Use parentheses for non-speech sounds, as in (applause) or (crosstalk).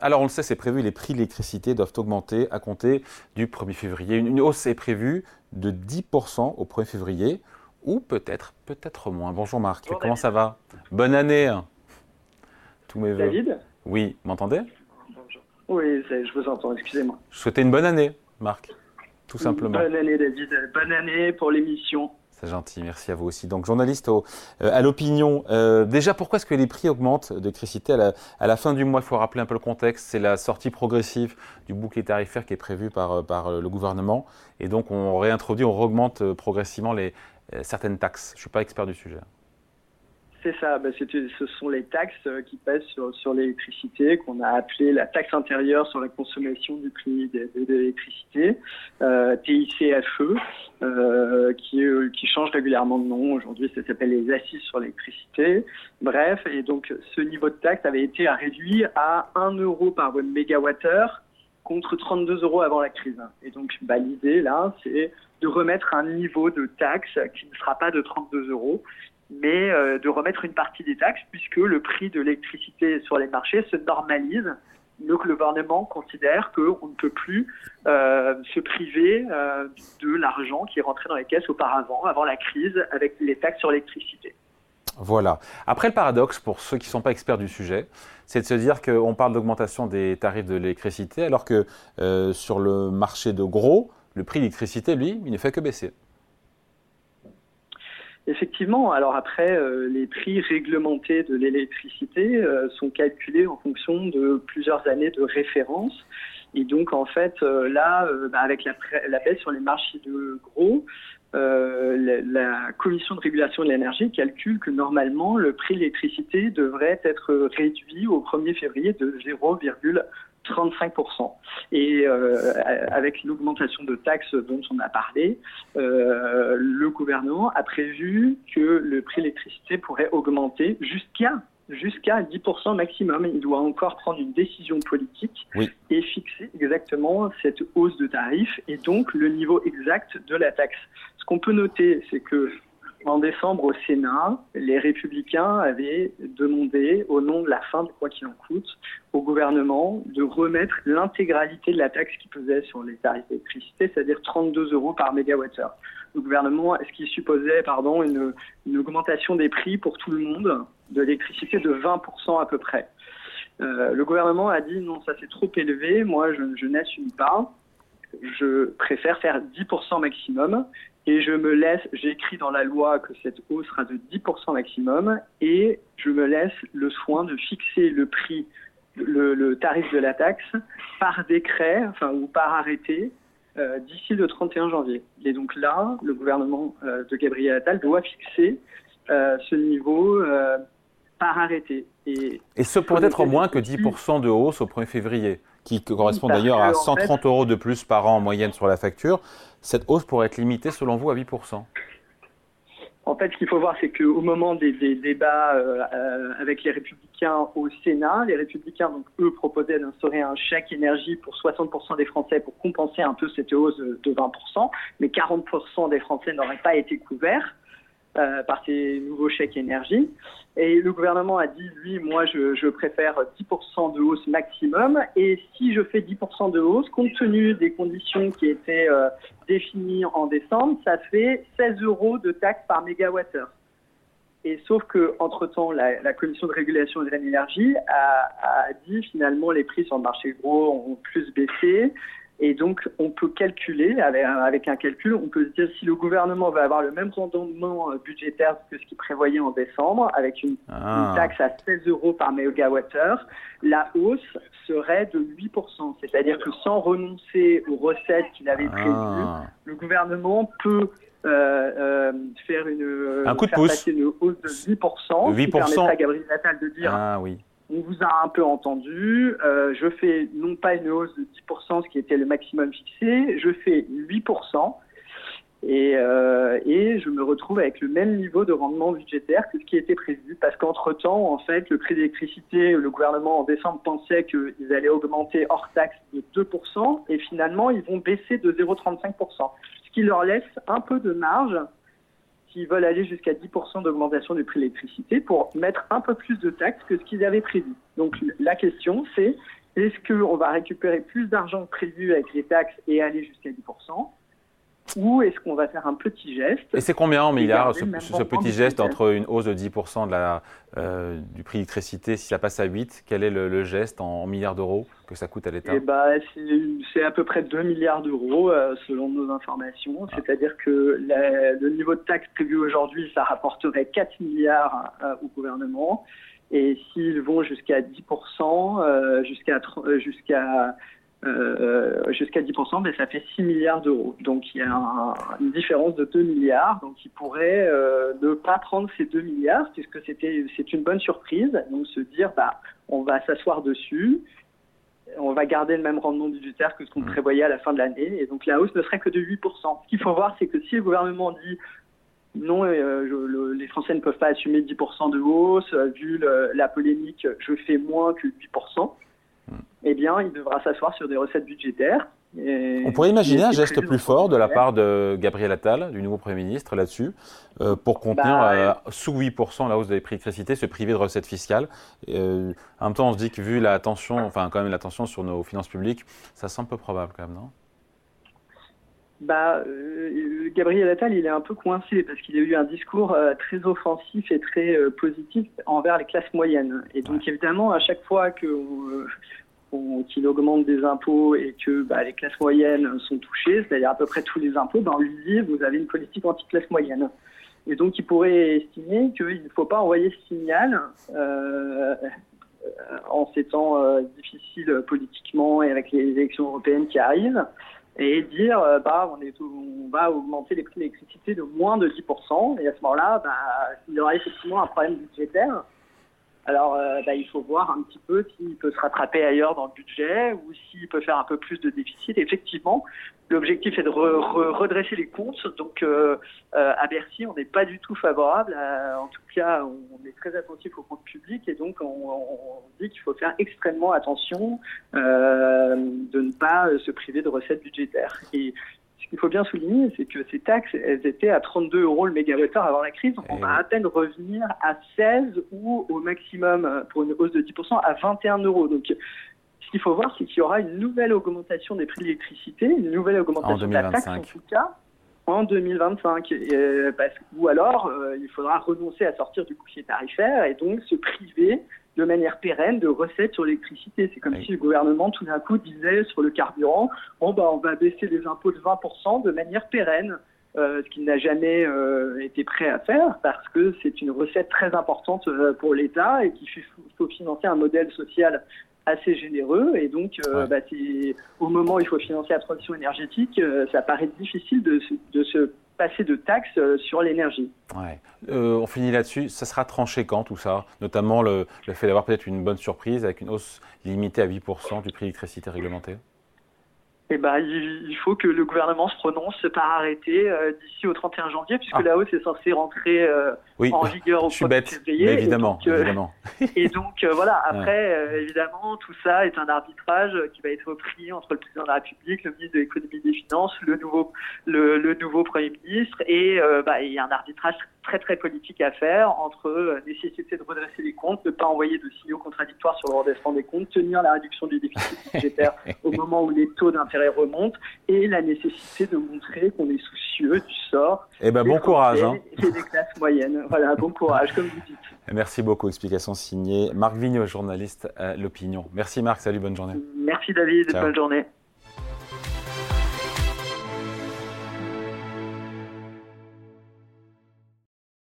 Alors on le sait, c'est prévu, les prix de l'électricité doivent augmenter à compter du 1er février. Une hausse est prévue de 10% au 1er février, ou peut-être, peut-être moins. Bonjour Marc, comment ça va? Bonne année Tous mes David? Oui, m'entendez? Bonjour. Oui, je vous entends, excusez-moi. Je souhaitais une bonne année, Marc, tout simplement. Bonne année David, bonne année pour l'émission. C'est gentil, merci à vous aussi. Donc, journaliste euh, à l'opinion, euh, déjà, pourquoi est-ce que les prix augmentent d'électricité à, à la, fin du mois? Il faut rappeler un peu le contexte. C'est la sortie progressive du bouclier tarifaire qui est prévu par, euh, le gouvernement. Et donc, on réintroduit, on augmente progressivement certaines taxes. Je ne suis pas expert du sujet. C'est ça, bah, ce sont les taxes euh, qui pèsent sur, l'électricité, qu'on a appelé la taxe intérieure sur la consommation du prix de, l'électricité, euh, TICFE, qui, euh, qui change régulièrement de nom. Aujourd'hui, ça s'appelle les assises sur l'électricité. Bref, et donc ce niveau de taxe avait été réduit à 1 euro par mégawattheure contre 32 euros avant la crise. Et donc, bah, l'idée là, c'est de remettre un niveau de taxe qui ne sera pas de 32 euros mais euh, de remettre une partie des taxes puisque le prix de l'électricité sur les marchés se normalise. Donc le gouvernement considère qu'on ne peut plus euh, se priver euh, de l'argent qui est rentré dans les caisses auparavant, avant la crise, avec les taxes sur l'électricité. Voilà. Après, le paradoxe, pour ceux qui ne sont pas experts du sujet, c'est de se dire qu'on parle d'augmentation des tarifs de l'électricité, alors que sur le marché de gros, le prix de l'électricité, lui, il ne fait que baisser. Effectivement, alors après, euh, les prix réglementés de l'électricité euh, sont calculés en fonction de plusieurs années de référence. Et donc, en fait, euh, là, bah, avec la, baisse sur les marchés de gros, la, la, Commission de régulation de l'énergie calcule que normalement, le prix de l'électricité devrait être réduit au 1er février de 0,1 35%. Et euh, avec l'augmentation de taxes dont on a parlé, euh, le gouvernement a prévu que le prix de l'électricité pourrait augmenter jusqu'à jusqu'à 10% maximum. Il doit encore prendre une décision politique et fixer exactement cette hausse de tarif et donc le niveau exact de la taxe. Ce qu'on peut noter, c'est que en décembre, au Sénat, les républicains avaient demandé, au nom de la fin de quoi qu'il en coûte, au gouvernement de remettre l'intégralité de la taxe qui pesait sur les tarifs d'électricité, c'est-à-dire 32 euros par mégawattheure. Le gouvernement, est-ce qu'il supposait pardon, une, augmentation des prix pour tout le monde de l'électricité de 20% à peu près? Euh, Le gouvernement a dit non, ça c'est trop élevé, moi je, je n'assume pas. Je préfère faire 10% maximum et je me laisse, j'écris dans la loi que cette hausse sera de 10% maximum et je me laisse le soin de fixer le prix, le, tarif de la taxe par décret, enfin ou par arrêté euh, d'ici le 31 janvier. Et donc là, le gouvernement euh, de Gabriel Attal doit fixer euh, ce niveau par arrêté. Et, et ce pourrait être moins que 10% de hausse au 1er février qui correspond d'ailleurs à 130 euros de plus par an en moyenne sur la facture, cette hausse pourrait être limitée selon vous à 8% en fait, ce qu'il faut voir, c'est qu'au moment des, débats euh, avec les républicains au Sénat, les républicains, donc eux, proposaient d'instaurer un chèque énergie pour 60% des Français pour compenser un peu cette hausse de 20%, mais 40% des Français n'auraient pas été couverts. Euh, par ces nouveaux chèques énergie. Et le gouvernement a dit, lui, moi, je, préfère 10% de hausse maximum. Et si je fais 10% de hausse, compte tenu des conditions qui étaient euh, définies en décembre, ça fait 16 euros de taxe par mégawattheure. Et sauf que entre temps, la, la, commission de régulation de l'énergie a, a, dit finalement les prix sur le marché gros ont plus baissé. Et donc, on peut calculer, avec, un calcul, on peut se dire si le gouvernement va avoir le même rendement euh, budgétaire que ce qu'il prévoyait en décembre, avec une, ah. taxe à 16 euros par mégawattheure, la hausse serait de 8%. C'est-à-dire que sans renoncer aux recettes qu'il avait prévues, ah. le gouvernement peut euh, euh, faire une, un coup de pouce. une hausse de 8%, 8%. qui permettrait à Gabriel Attal de dire ah, oui on vous a un peu entendu. Euh, je fais non pas une hausse de 10%, ce qui était le maximum fixé, je fais 8%. Et, euh, et je me retrouve avec le même niveau de rendement budgétaire que ce qui était prévu. Parce qu'entre-temps, en fait, le prix d'électricité, le gouvernement en décembre pensait qu'ils allaient augmenter hors taxe de 2%, et finalement, ils vont baisser de 0,35%. Ce qui leur laisse un peu de marge qui veulent aller jusqu'à 10% d'augmentation du prix de l'électricité pour mettre un peu plus de taxes que ce qu'ils avaient prévu. Donc la question, c'est est-ce qu'on va récupérer plus d'argent prévu avec les taxes et aller jusqu'à 10% ou est-ce qu'on va faire un petit geste Et c'est combien en milliards ce, petit geste entre une hausse de 10% de la, euh, du prix d'électricité, si ça passe à 8, quel est le, geste en, milliards d'euros que ça coûte à l'État bah, C'est à peu près 2 milliards d'euros euh, selon nos informations. Ah. C'est-à-dire que le niveau de taxe prévu aujourd'hui, ça rapporterait 4 milliards euh, au gouvernement. Et s'ils vont jusqu'à 10%, jusqu'à jusqu'à euh, jusqu'à 10%, mais ça fait 6 milliards d'euros. Donc il y a une différence de 2 milliards. Donc ils pourraient euh, ne pas prendre ces 2 milliards, puisque c'était c'est une bonne surprise. Donc se dire, bah, on va s'asseoir dessus, on va garder le même rendement budgétaire que ce qu'on mmh. prévoyait à la fin de l'année. Et donc la hausse ne serait que de 8%. Ce qu'il faut voir, c'est que si le gouvernement dit non, euh, les Français ne peuvent pas assumer 10% de hausse, vu la polémique, je fais moins que 8% eh bien, il devra s'asseoir sur des recettes budgétaires. On pourrait imaginer un geste plus fort de la part de Gabriel Attal, du nouveau Premier ministre, là-dessus, euh, pour contenir bah, euh, sous 8% la hausse des prix d'électricité, se priver de recettes fiscales. Euh, en même temps, on se dit que vu la tension, enfin quand même la tension sur nos finances publiques, ça semble peu probable quand même, non? Bah, euh, Gabriel Attal, il est un peu coincé parce qu'il a eu un discours euh, très offensif et très euh, positif envers les classes moyennes. Et donc, évidemment, à chaque fois que qu'il augmente des impôts et que bah, les classes moyennes sont touchées, c'est-à-dire à peu près tous les impôts, bah, on lui dit vous avez une politique anti-classe moyenne. Et donc, il pourrait estimer qu'il ne faut pas envoyer ce signal en ces temps difficiles politiquement et avec les élections européennes qui arrivent et dire euh, bah on, est, on va augmenter les prix de l'électricité de moins de 10%. Et à ce moment-là, bah, il y aura effectivement un problème budgétaire. Alors, euh, bah, il faut voir un petit peu s'il peut se rattraper ailleurs dans le budget ou s'il peut faire un peu plus de déficit. effectivement, l'objectif est de redresser les comptes. Donc, euh, euh, à Bercy, on n'est pas du tout favorable. en tout cas, on, est très attentif aux comptes publics et donc on, dit qu'il faut faire extrêmement attention de ne pas se priver de recettes budgétaires. Qu'il faut bien souligner, c'est que ces taxes, elles étaient à 32 euros le mégawattheure avant la crise. On va à peine revenir à 16 ou au maximum, pour une hausse de 10%, à 21 euros. Donc, ce qu'il faut voir, c'est qu'il y aura une nouvelle augmentation des prix de l'électricité, une nouvelle augmentation de la taxe en tout cas en 2025. parce, ou alors, euh, il faudra renoncer à sortir du bouclier tarifaire et donc se priver de manière pérenne de recettes sur l'électricité. C'est comme si le gouvernement tout d'un coup disait sur le carburant, bon bah on va baisser les impôts de 20% de manière pérenne. Euh, ce qu'il n'a jamais euh, été prêt à faire parce que c'est une recette très importante euh, pour l'État et qu'il faut financer un modèle social assez généreux et donc bah, au moment où il faut financer la transition énergétique, ça paraît difficile de, de se passer de taxes euh, sur l'énergie. Euh, on finit là-dessus. Ça sera tranché quand tout ça? Notamment le, fait d'avoir peut-être une bonne surprise avec une hausse limitée à 8% du prix d'électricité réglementé eh ben, il faut que le gouvernement se prononce par arrêté euh, d'ici au 31 janvier, puisque ah. la hausse est censée rentrer euh, en vigueur au 1er février. évidemment, et donc, évidemment. (laughs) et donc euh, voilà, après, évidemment, tout ça est un arbitrage qui va être pris entre le président de la République, le ministre de l'économie et des finances, le nouveau, le, le nouveau Premier ministre, et bah, il y a un arbitrage très très politique à faire entre euh, nécessité de redresser les comptes, ne pas envoyer de signaux contradictoires sur le redressement des comptes, tenir la réduction du déficit (laughs) budgétaire au moment où les taux d'intérêt remontent et la nécessité de montrer qu'on est soucieux du sort. Eh ben bon courage. Hein. Et des classes moyennes. Voilà, bon courage, comme vous dites. (laughs) Merci beaucoup. Explication signée Marc Vigneault, journaliste à L'Opinion. Merci Marc, salut, bonne journée. Merci David, bonne journée.